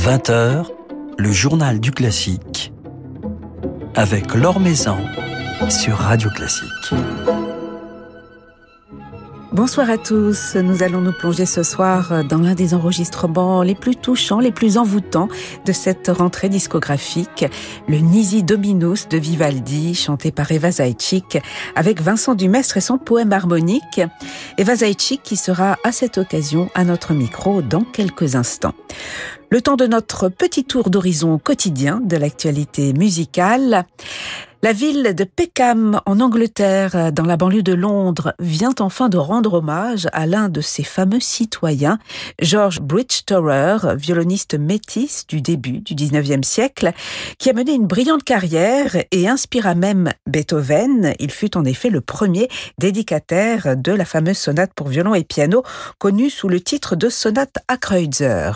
20h, le journal du classique avec Laure Maison sur Radio Classique. Bonsoir à tous. Nous allons nous plonger ce soir dans l'un des enregistrements les plus touchants, les plus envoûtants de cette rentrée discographique, le Nisi Dominus de Vivaldi, chanté par Eva Zaitchik, avec Vincent Dumestre et son poème harmonique. Eva Zaitchik qui sera à cette occasion à notre micro dans quelques instants. Le temps de notre petit tour d'horizon quotidien de l'actualité musicale. La ville de Peckham, en Angleterre, dans la banlieue de Londres, vient enfin de rendre hommage à l'un de ses fameux citoyens, George Bridgetower, violoniste métis du début du 19e siècle, qui a mené une brillante carrière et inspira même Beethoven. Il fut en effet le premier dédicataire de la fameuse sonate pour violon et piano, connue sous le titre de sonate à Kreutzer.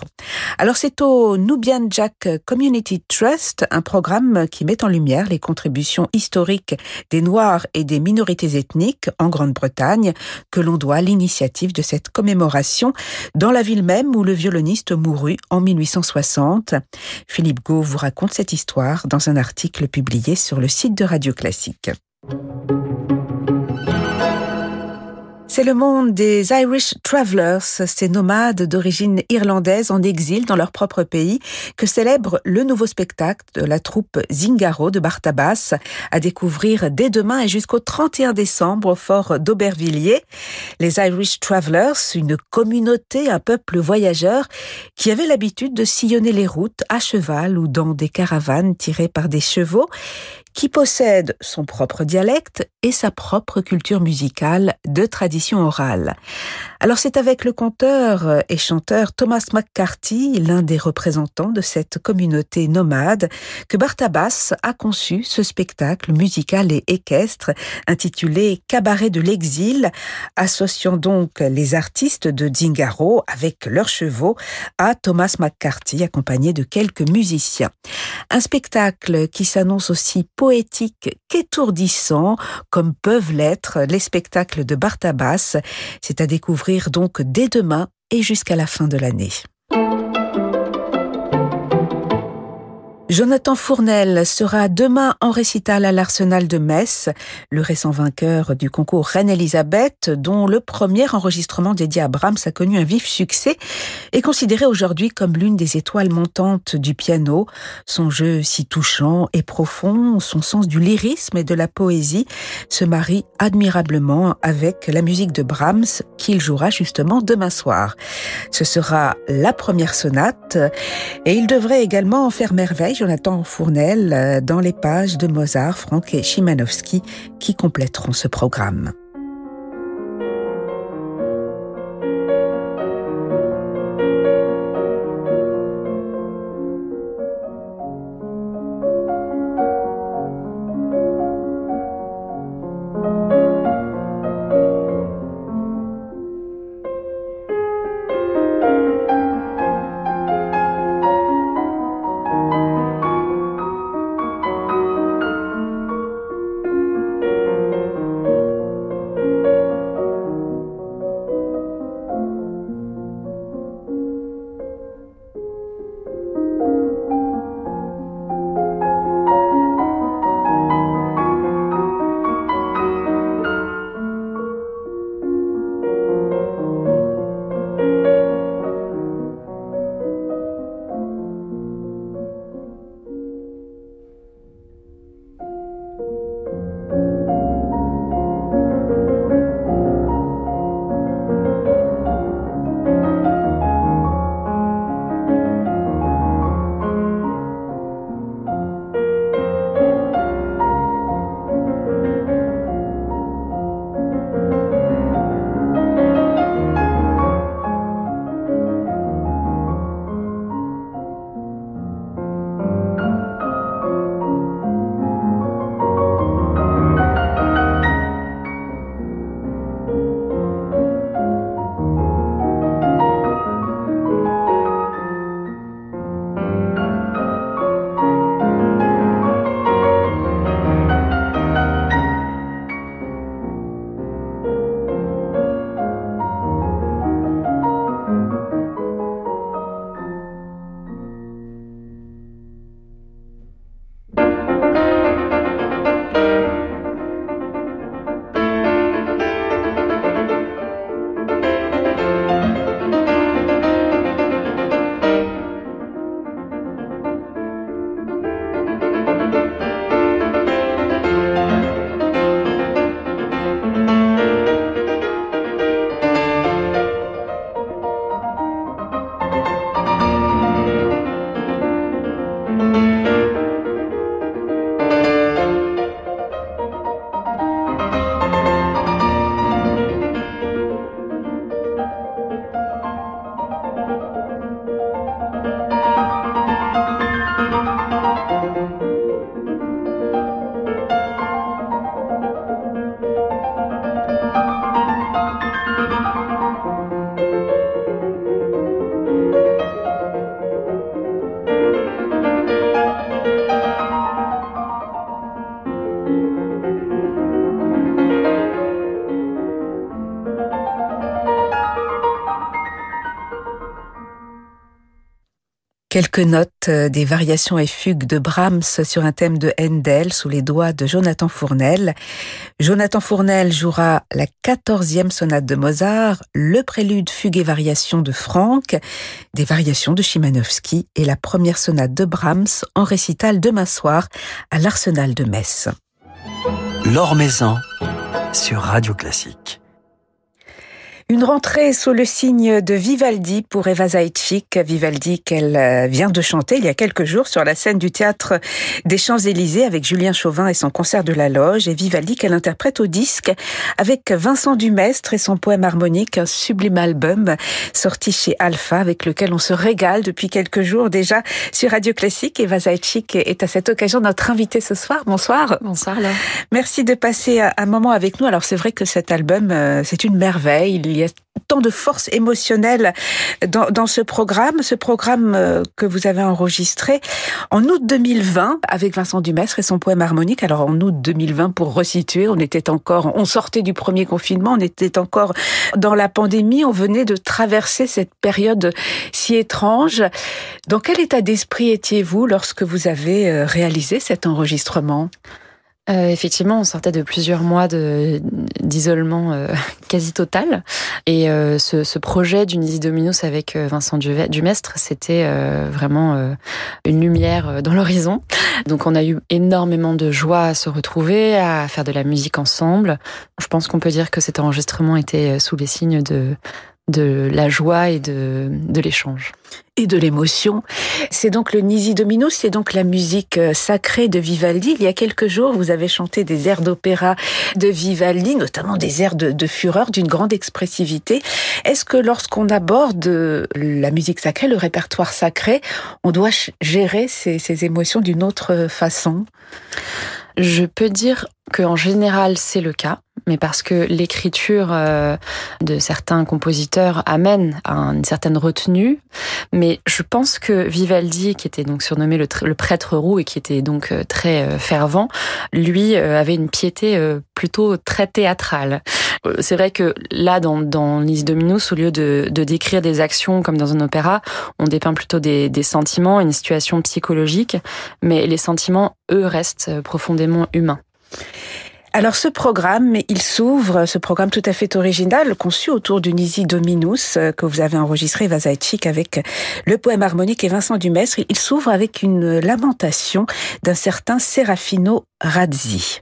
C'est au Nubian Jack Community Trust, un programme qui met en lumière les contributions historique des Noirs et des minorités ethniques en Grande-Bretagne que l'on doit l'initiative de cette commémoration dans la ville même où le violoniste mourut en 1860. Philippe Gau vous raconte cette histoire dans un article publié sur le site de Radio Classique. C'est le monde des Irish Travelers, ces nomades d'origine irlandaise en exil dans leur propre pays, que célèbre le nouveau spectacle de la troupe Zingaro de Bartabas, à découvrir dès demain et jusqu'au 31 décembre au fort d'Aubervilliers. Les Irish Travelers, une communauté, un peuple voyageur qui avait l'habitude de sillonner les routes à cheval ou dans des caravanes tirées par des chevaux qui possède son propre dialecte et sa propre culture musicale de tradition orale. Alors c'est avec le conteur et chanteur Thomas McCarthy, l'un des représentants de cette communauté nomade, que Bartabas a conçu ce spectacle musical et équestre intitulé Cabaret de l'exil, associant donc les artistes de Zingaro avec leurs chevaux à Thomas McCarthy accompagné de quelques musiciens. Un spectacle qui s'annonce aussi poétique qu'étourdissant, comme peuvent l'être les spectacles de Bartabas. C'est à découvrir donc dès demain et jusqu'à la fin de l'année. Jonathan Fournel sera demain en récital à l'Arsenal de Metz, le récent vainqueur du concours Reine-Elisabeth, dont le premier enregistrement dédié à Brahms a connu un vif succès, est considéré aujourd'hui comme l'une des étoiles montantes du piano. Son jeu si touchant et profond, son sens du lyrisme et de la poésie se marie admirablement avec la musique de Brahms qu'il jouera justement demain soir. Ce sera la première sonate et il devrait également en faire merveille Jonathan Fournel euh, dans les pages de Mozart, Franck et Chimanowski qui compléteront ce programme. Quelques notes euh, des variations et fugues de Brahms sur un thème de Handel sous les doigts de Jonathan Fournel. Jonathan Fournel jouera la quatorzième sonate de Mozart, le prélude fugue et variation de Franck, des variations de Chimanovski et la première sonate de Brahms en récital demain soir à l'Arsenal de Metz. L'Or sur Radio Classique. Une rentrée sous le signe de Vivaldi pour Eva Zaitchik. Vivaldi qu'elle euh, vient de chanter il y a quelques jours sur la scène du théâtre des Champs-Élysées avec Julien Chauvin et son concert de la loge. Et Vivaldi qu'elle interprète au disque avec Vincent Dumestre et son poème harmonique, un sublime album sorti chez Alpha avec lequel on se régale depuis quelques jours déjà sur Radio Classique. Eva Zaitchik est à cette occasion notre invitée ce soir. Bonsoir. Bonsoir Laure. Merci de passer un moment avec nous. Alors c'est vrai que cet album, euh, c'est une merveille il y a tant de force émotionnelle dans, dans, ce programme, ce programme euh, que vous avez enregistré en août 2020 avec Vincent Dumestre et son poème harmonique. Alors en août 2020, pour resituer, on était encore, on sortait du premier confinement, on était encore dans la pandémie, on venait de traverser cette période si étrange. Dans quel état d'esprit étiez-vous lorsque vous avez euh, réalisé cet enregistrement? Euh, effectivement, on sortait de plusieurs mois d'isolement euh, quasi total, et euh, ce, ce, projet d'Unisi Dominus avec euh, Vincent Dumestre, c'était euh, vraiment une lumière dans l'horizon. Donc, on a eu énormément de joie à se retrouver, à faire de la musique ensemble. Je pense qu'on peut dire que cet enregistrement était sous les signes de de la joie et de, de l'échange. Et de l'émotion. C'est donc le Nisi Domino, c'est donc la musique euh, sacrée de Vivaldi. Il y a quelques jours, vous avez chanté des airs d'opéra de Vivaldi, notamment des airs de, de fureur, d'une grande expressivité. Est-ce que lorsqu'on aborde la musique sacrée, le répertoire sacré, on doit gérer ces, ces émotions d'une autre façon? Je peux dire qu'en général, c'est le cas mais parce que l'écriture euh, de certains compositeurs amène à une certaine retenue. Mais je pense que Vivaldi, qui était donc surnommé le, le prêtre roux et qui était donc euh, très euh, fervent, lui avait une piété plutôt très théâtrale. C'est vrai que là, dans, dans Lis Dominus, au lieu de, de, décrire des actions comme dans un opéra, on dépeint plutôt des, sentiments, une situation psychologique, mais les sentiments, eux, restent profondément humains. Alors ce programme, il s'ouvre, ce programme tout à fait original, conçu autour du Nisi Dominus, euh, que vous avez enregistré, Vazaïchik, avec le poème harmonique et Vincent Dumestre. Il s'ouvre avec une lamentation d'un certain Serafino Razzi.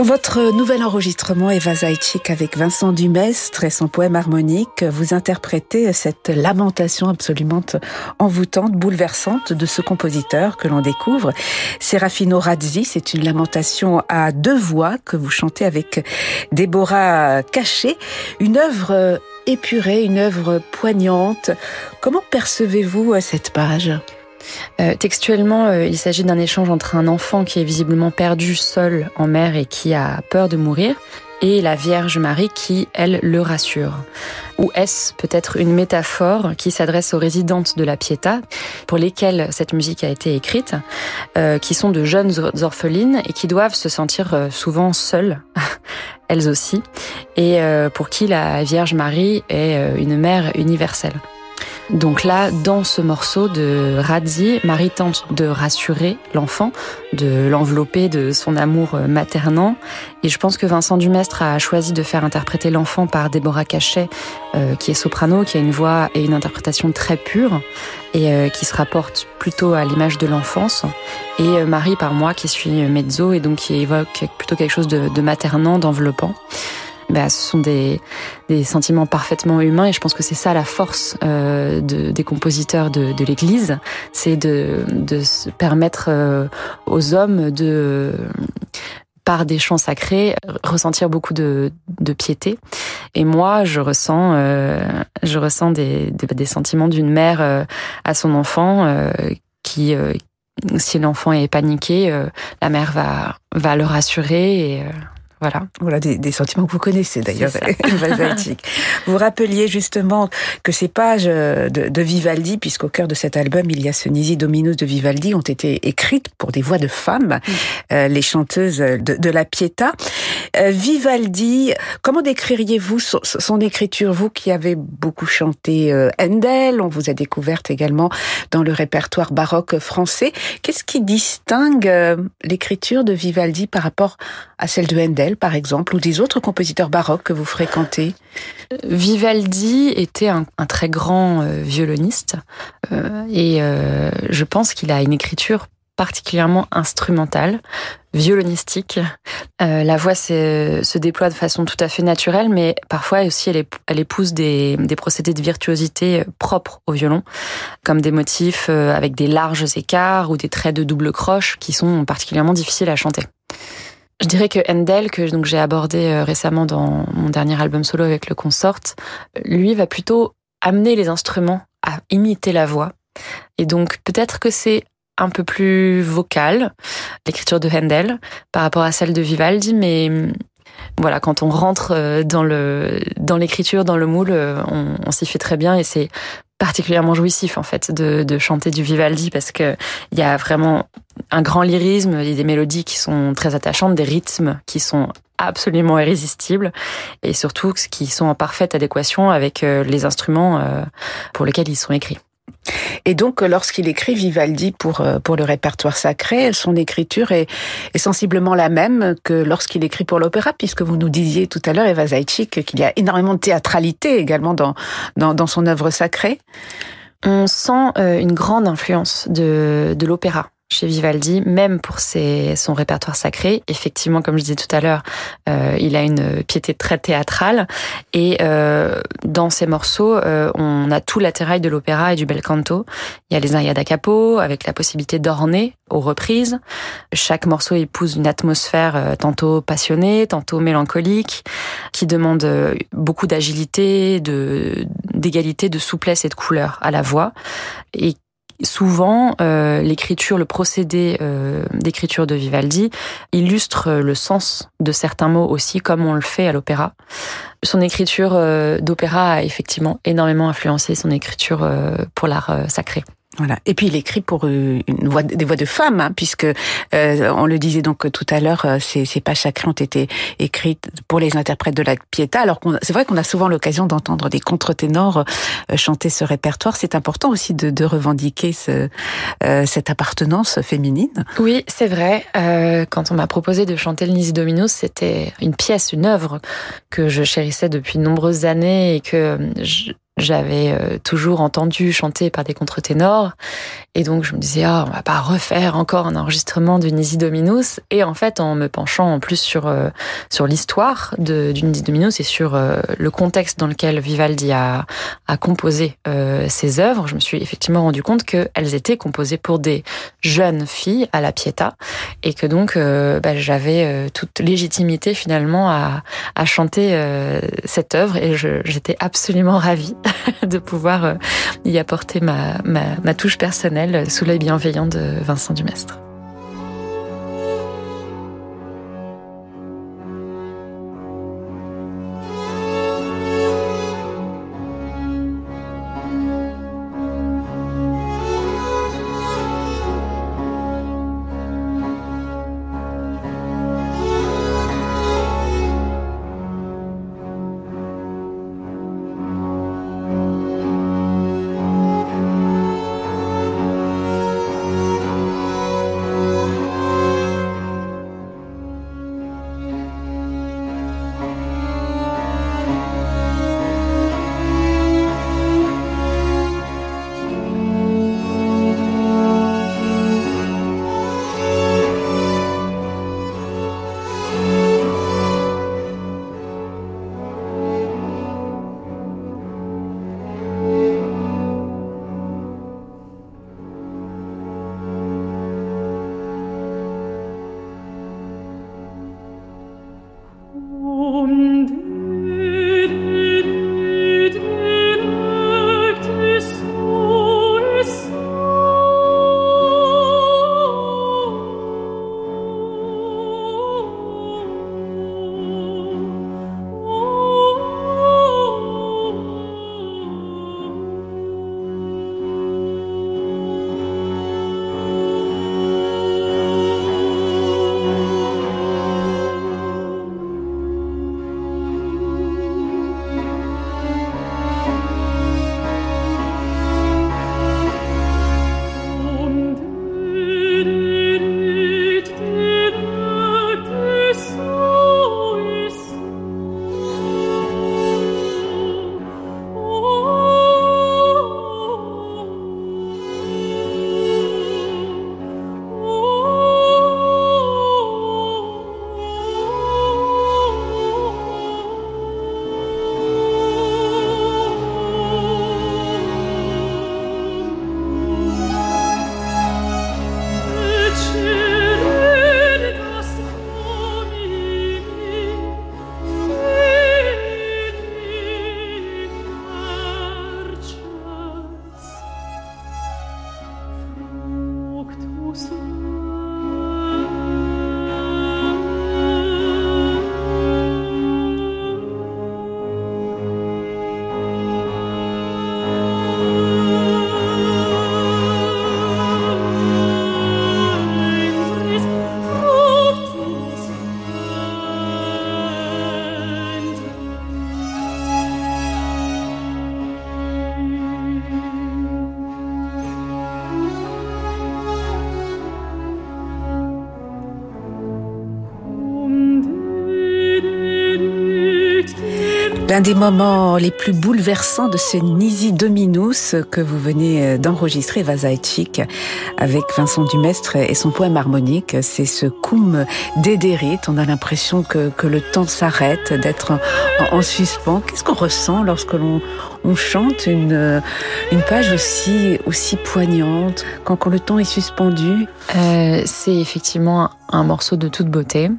Dans votre nouvel enregistrement, Eva Zaitchik avec Vincent Dumestre et son poème harmonique, vous interprétez cette lamentation absolument envoûtante, bouleversante de ce compositeur que l'on découvre. Serafino Razzi, c'est une lamentation à deux voix que vous chantez avec Déborah Caché, une œuvre épurée, une œuvre poignante. Comment percevez-vous cette page? Euh, textuellement, euh, il s'agit d'un échange entre un enfant qui est visiblement perdu seul en mer et qui a peur de mourir, et la Vierge Marie qui, elle, le rassure. Ou est-ce peut-être une métaphore qui s'adresse aux résidentes de la Pietà, pour lesquelles cette musique a été écrite, euh, qui sont de jeunes orphelines et qui doivent se sentir souvent seules, elles aussi, et pour qui la Vierge Marie est une mère universelle. Donc là, dans ce morceau de Radzi, Marie tente de rassurer l'enfant, de l'envelopper de son amour maternant. Et je pense que Vincent Dumestre a choisi de faire interpréter l'enfant par Déborah Cachet, euh, qui est soprano, qui a une voix et une interprétation très pure et euh, qui se rapporte plutôt à l'image de l'enfance. Et euh, Marie par moi, qui suis mezzo et donc qui évoque plutôt quelque chose de, de maternant, d'enveloppant bah, ce sont des, des, sentiments parfaitement humains et je pense que c'est ça la force euh, de, des compositeurs de, de l'Église, c'est de, de se permettre euh, aux hommes de par des chants sacrés, ressentir beaucoup de, de piété. Et moi, je ressens, euh, je ressens des, des, des sentiments d'une mère euh, à son enfant euh, qui, si l'enfant est paniqué, la mère va, va le rassurer et voilà. Voilà des, des, sentiments que vous connaissez d'ailleurs, vous rappeliez justement que ces pages de, de Vivaldi, puisqu'au cœur de cet album il y a ce Nisi Dominus de Vivaldi, ont été écrites pour des voix de femmes, euh, les chanteuses de, de la Pietà. Euh, Vivaldi, comment décririez-vous son, écriture, vous qui avez beaucoup chanté euh, Handel, on vous a découverte également dans le répertoire baroque français. Qu'est-ce qui distingue euh, l'écriture de Vivaldi par rapport à celle de Handel par exemple, ou des autres compositeurs baroques que vous fréquentez? Vivaldi était un, très grand violoniste et je pense qu'il a une écriture particulièrement instrumentale, violonistique. la voix se déploie de façon tout à fait naturelle, mais parfois aussi elle, épouse des, des, procédés de virtuosité propres au violon, comme des motifs avec des larges écarts ou des traits de double croche qui sont particulièrement difficiles à chanter. Je dirais que Handel, que j'ai abordé euh, récemment dans mon dernier album solo avec le consort, lui va plutôt amener les instruments à imiter la voix. Et donc peut-être que c'est un peu plus vocal, l'écriture de Handel, par rapport à celle de Vivaldi, mais voilà, quand on rentre euh, dans dans l'écriture, dans le moule, euh, on, s'y fait très bien et c'est particulièrement jouissif en fait de, chanter du Vivaldi parce que il y a vraiment un grand lyrisme, a des mélodies qui sont très attachantes, des rythmes qui sont absolument irrésistibles et surtout qui sont en parfaite adéquation avec euh, les instruments pour lesquels ils sont écrits. Et donc, lorsqu'il écrit Vivaldi pour, euh, pour le répertoire sacré, son écriture est, est sensiblement la même que lorsqu'il écrit pour l'opéra, puisque vous nous disiez tout à l'heure, Eva Zaitchik, qu'il y a énormément de théâtralité également dans, dans, dans son œuvre sacrée. On sent une grande influence de, de l'opéra chez Vivaldi, même pour ses, son répertoire sacré. Effectivement, comme je disais tout à l'heure, euh, il a une piété très théâtrale. Et euh, dans ses morceaux, euh, on a tout l'attirail de l'opéra et du bel canto. Il y a les arias da capo, avec la possibilité d'orner aux reprises. Chaque morceau épouse une atmosphère euh, tantôt passionnée, tantôt mélancolique, qui demande euh, beaucoup d'agilité, de d'égalité, de souplesse et de couleur à la voix. Et souvent, euh, l'écriture, le procédé euh, d'écriture de Vivaldi illustre le sens de certains mots aussi, comme on le fait à l'opéra. Son écriture euh, d'opéra a effectivement énormément influencé son écriture pour l'art sacré. Voilà. Et puis il écrit pour une voix, des voix de femmes, hein, puisque euh, on le disait donc tout à l'heure, euh, ces, ces pages sacrées ont été écrites pour les interprètes de la Pietà. Alors c'est vrai qu'on a souvent l'occasion d'entendre des contre-ténors euh, chanter ce répertoire. C'est important aussi de, de revendiquer ce, cette appartenance féminine. Oui, c'est vrai. quand on m'a proposé de chanter le Nisi Dominus, c'était une pièce, une œuvre que je chérissais depuis de nombreuses années et que je, j'avais euh, toujours entendu chanter par des contre-ténors. Et donc, je me disais, ah, on va pas refaire encore un enregistrement de Nisi Dominus. Et en fait, en me penchant en plus sur, euh, sur l'histoire de, du Nisi Dominus et sur euh, le contexte dans lequel Vivaldi a, a composé ses œuvres, je me suis effectivement rendu compte qu'elles étaient composées pour des jeunes filles à la Pietà. Et que donc, bah, j'avais toute légitimité finalement à, à chanter cette œuvre. Et j'étais absolument ravie de pouvoir euh, y apporter ma, touche personnelle sous l'œil bienveillant de Vincent Dumestre. L'un des moments les plus bouleversants de ce Nisi Dominus que vous venez euh, d'enregistrer, Vazaïtchik, avec Vincent Dumestre et son poème harmonique, c'est ce Cum Dederit. On a l'impression que, que le temps s'arrête, d'être en, en, suspens. Qu'est-ce qu'on ressent lorsque l'on on chante une, euh, une page aussi, aussi poignante, quand, quand le temps est suspendu? Euh, C'est effectivement un morceau de toute beauté.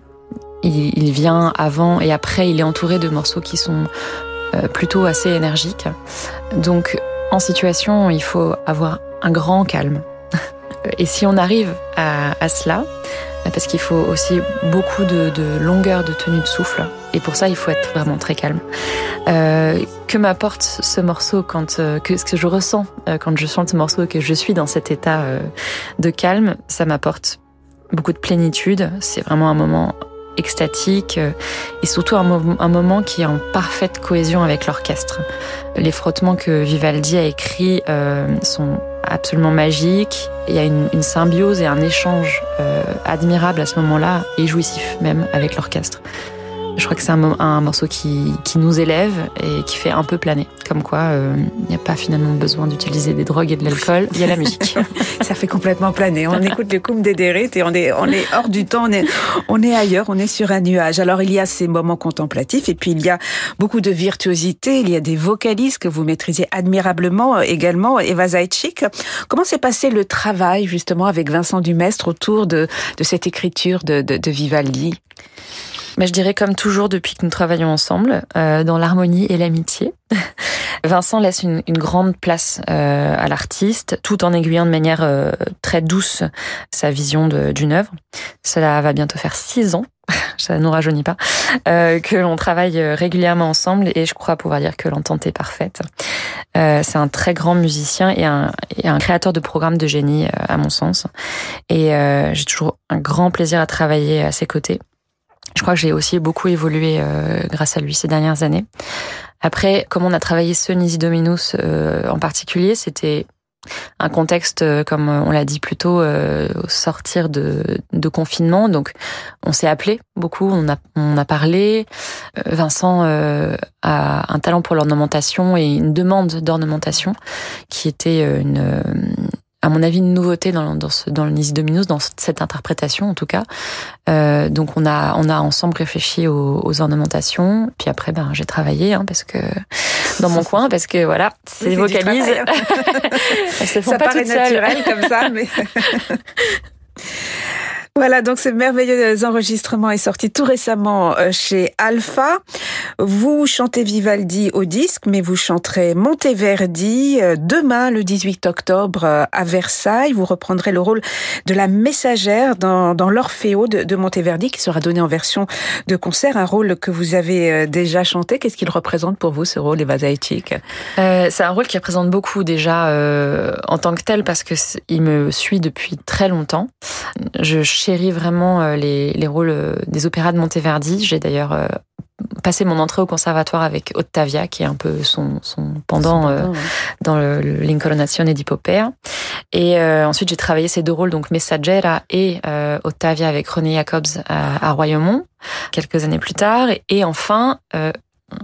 Il, vient avant et après, il est entouré de morceaux qui sont euh, plutôt assez énergiques. Donc, en situation, il faut avoir un grand calme. Et si on arrive à, cela, parce qu'il faut aussi beaucoup de, longueur de tenue de souffle, et pour ça, il faut être vraiment très calme. Euh, que m'apporte ce morceau quand euh, que ce que je ressens quand je chante ce morceau, que je suis dans cet état de calme, ça m'apporte beaucoup de plénitude. C'est vraiment un moment extatique et surtout un, un, moment qui est en parfaite cohésion avec l'orchestre. Les frottements que Vivaldi a écrits sont absolument magiques. Il y a une, une symbiose et un échange admirable à ce moment-là et jouissif même avec l'orchestre. Je crois que c'est un, morceau qui, nous élève et qui fait un peu planer. Comme quoi, euh, il n'y a pas finalement besoin d'utiliser des drogues et de l'alcool, il y a la musique. Ça fait complètement planer. On écoute le Koum des Dérites et on est, on est hors du temps, on est, on est ailleurs, on est sur un nuage. Alors il y a ces moments contemplatifs et puis il y a beaucoup de virtuosité, il y a des vocalistes que vous maîtrisez admirablement euh, également, Eva Zaitchik. Comment s'est passé le travail justement avec Vincent Dumestre autour de, de cette écriture de, de, de Vivaldi? Mais je dirais comme toujours depuis que nous travaillons ensemble, euh, dans l'harmonie et l'amitié. Vincent laisse une, une grande place euh, à l'artiste, tout en aiguillant de manière euh, très douce sa vision d'une œuvre. Cela va bientôt faire six ans, ça nous rajeunit pas, euh, que l'on travaille régulièrement ensemble et je crois pouvoir dire que l'entente est parfaite. Euh, c'est un très grand musicien et un, et un, créateur de programmes de génie, à mon sens. Et j'ai toujours un grand plaisir à travailler à ses côtés. Je crois que j'ai aussi beaucoup évolué euh, grâce à lui ces dernières années. Après, comme on a travaillé ce Nisi Dominus euh, en particulier, c'était un contexte, euh, comme on l'a dit plus tôt, au sortir de, de, confinement. Donc, on s'est appelé beaucoup, on a, on a parlé. Vincent a un talent pour l'ornementation et une demande d'ornementation qui était une, à mon avis, une nouveauté dans, dans, ce, dans le Nisi Dominus, dans cette interprétation en tout cas. Euh, donc on a, on a ensemble réfléchi aux, aux ornementations. Puis après, ben, j'ai travaillé hein, parce que dans mon coin, parce que voilà, c'est vocalise. Elles se font ça pas paraît naturel comme ça, mais. Voilà, donc ce merveilleux enregistrement est sorti tout récemment euh, chez Alpha. Vous chantez Vivaldi au disque, mais vous chanterez Monteverdi euh, demain, le 18 octobre, euh, à Versailles. Vous reprendrez le rôle de la messagère dans, dans l'Orfeo de, Monteverdi, qui sera donné en version de concert, un rôle que vous avez déjà chanté. Qu'est-ce qu'il représente pour vous, ce rôle, Eva euh, C'est un rôle qui représente beaucoup déjà en tant que tel, parce que il me suit depuis très longtemps. Chéris vraiment euh, les, les rôles euh, des opéras de Monteverdi. J'ai d'ailleurs euh, passé mon entrée au conservatoire avec Ottavia, qui est un peu son, son pendant, dans l'Incoronazione di Popea. Et ensuite, j'ai travaillé ces deux rôles, donc Messaggera et Ottavia avec René Jacobs à, à Royaumont, quelques années plus tard. Et, enfin,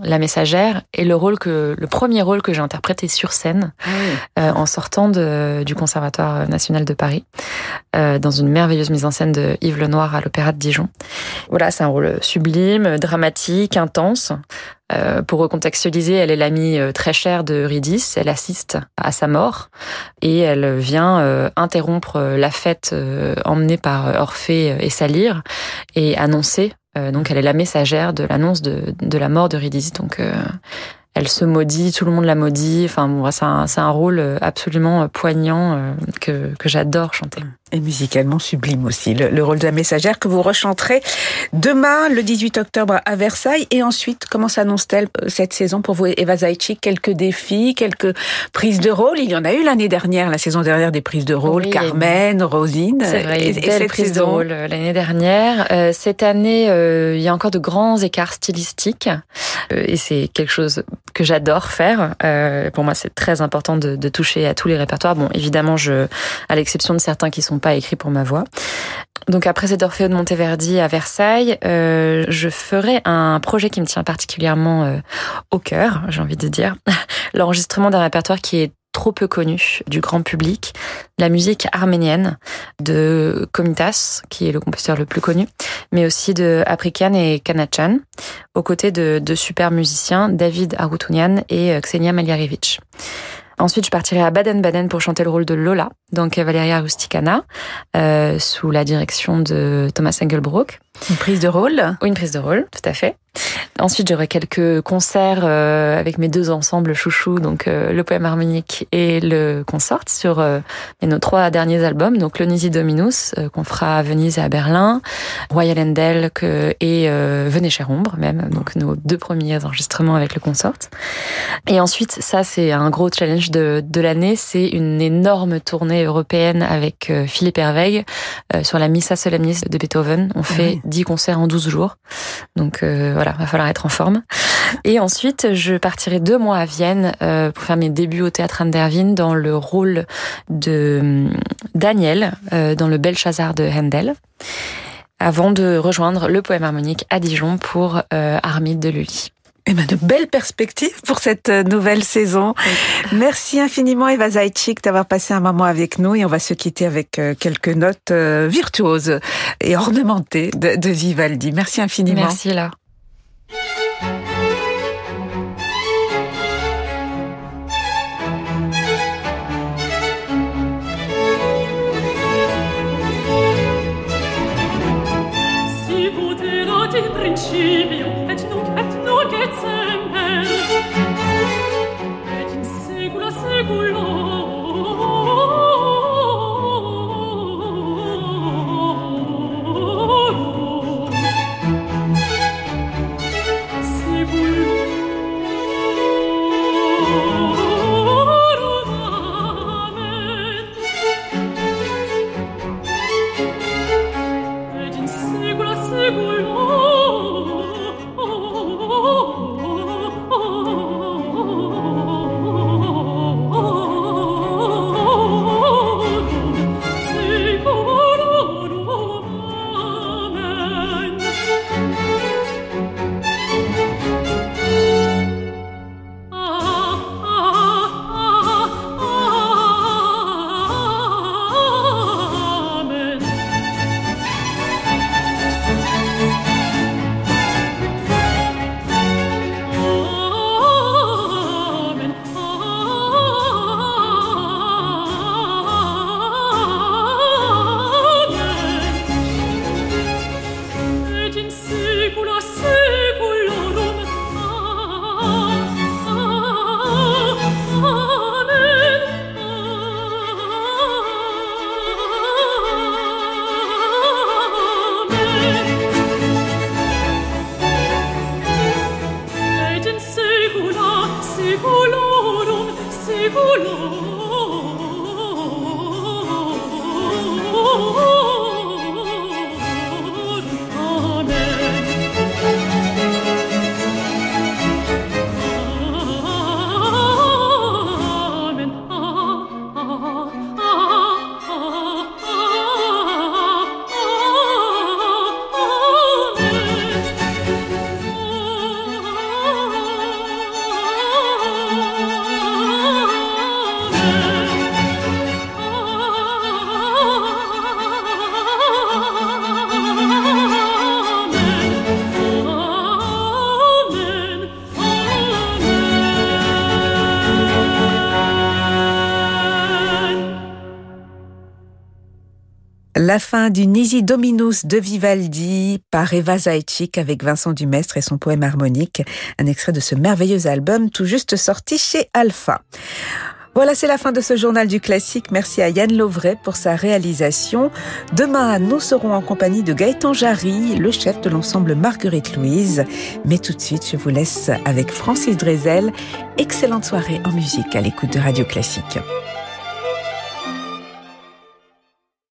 la messagère est le rôle que le premier rôle que j'ai interprété sur scène ah euh, en sortant de, du Conservatoire national de Paris euh, dans une merveilleuse mise en scène de Yves Lenoir à l'Opéra de Dijon. Voilà, c'est un rôle sublime, dramatique, intense. Euh, pour recontextualiser, elle est l'amie euh, très chère de Eurydice. Elle assiste à sa mort et elle vient euh, interrompre la fête emmenée par Orphée et sa lyre et annoncer euh, donc elle est la messagère de l'annonce de, la mort de. Donc euh, elle se maudit, tout le monde la maudit. Enfin, bon, c'est un, un, rôle absolument poignant que, que j'adore chanter. Et musicalement sublime aussi, le, rôle de la messagère que vous rechanterez demain, le 18 octobre à Versailles. Et ensuite, comment s'annonce-t-elle euh, cette saison pour vous, Eva Zaitchik Quelques défis, quelques prises de rôle? Il y en a eu l'année dernière, la saison dernière, des prises de rôle. Carmen, Rosine. C'est vrai, et, et cette prise de rôle euh, l'année dernière. Euh, cette année, euh, il y a encore de grands écarts stylistiques. Euh, et c'est quelque chose que j'adore faire. Euh, pour moi, c'est très important de, de toucher à tous les répertoires. Bon, évidemment, je, à l'exception de certains qui sont pas écrits pour ma voix. Donc après cet Orfeo de Monteverdi à Versailles, euh, je ferai un projet qui me tient particulièrement euh, au cœur, j'ai envie de dire, l'enregistrement d'un répertoire qui est trop peu connu du grand public, la musique arménienne de Komitas, qui est le compositeur le plus connu, mais aussi de Aprikan et Kanachan, aux côtés de deux super musiciens, David Arutunyan et euh, Ksenia Maliarevich. Ensuite, je partirai à Baden-Baden pour chanter le rôle de Lola, donc Valeria Rusticana, euh, sous la direction de Thomas Engelbrook. Une prise de rôle Oui, une prise de rôle, tout à fait. Ensuite, j'aurai quelques concerts euh, avec mes deux ensembles chouchous, donc le poème harmonique et le consort sur nos trois derniers albums, donc le Nisi Dominus qu'on fera à Venise et à Berlin, Royal Endel et Venez cher ombre même, donc nos deux premiers enregistrements avec le consort. Et ensuite, ça c'est un gros challenge de, de l'année, c'est une énorme tournée européenne avec Philippe Herveig sur la Missa Solemnis de Beethoven. On fait 10 concerts en 12 jours. Donc euh, voilà, va falloir être en forme. Et ensuite, je partirai deux mois à Vienne euh, pour faire mes débuts au théâtre Anderwin dans le rôle de euh, Daniel dans le Belshazzar de Handel avant de rejoindre le poème harmonique à Dijon pour Armide de Lully. Eh ben, de belles perspectives pour cette euh, nouvelle saison. Merci infiniment Eva Zaitchik d'avoir passé un moment avec nous et on va se quitter avec euh, quelques notes euh, virtuoses et ornementées de, de Vivaldi. Merci infiniment. Merci là. La fin du Nisi Dominus de Vivaldi par Eva Zaitchik avec Vincent Dumestre et son poème harmonique, un extrait de ce merveilleux album tout juste sorti chez Alpha. Voilà, c'est la fin de ce journal du classique. Merci à Yann Lovray pour sa réalisation. Demain, nous serons en compagnie de Gaëtan Jarry, le chef de l'ensemble Marguerite Louise. Mais tout de suite, je vous laisse avec Francis Drezel. Excellente soirée en musique à l'écoute de Radio Classique.